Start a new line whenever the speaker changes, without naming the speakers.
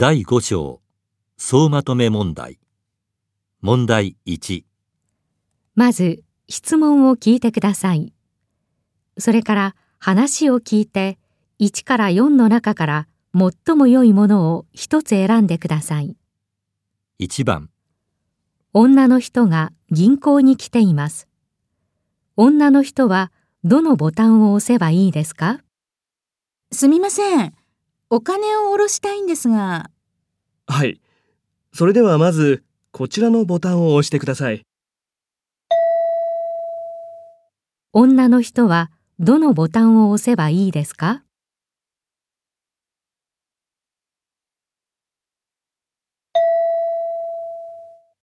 第5章総まとめ問題問題1
まず質問を聞いてください。それから話を聞いて1から4の中から最も良いものを一つ選んでください。
1番
女の人が銀行に来ています。女の人はどのボタンを押せばいいですか？
すみません。お金を下ろしたいんですが、
はい。それではまず、こちらのボタンを押してください。
女の人はどのボタンを押せばいいですか？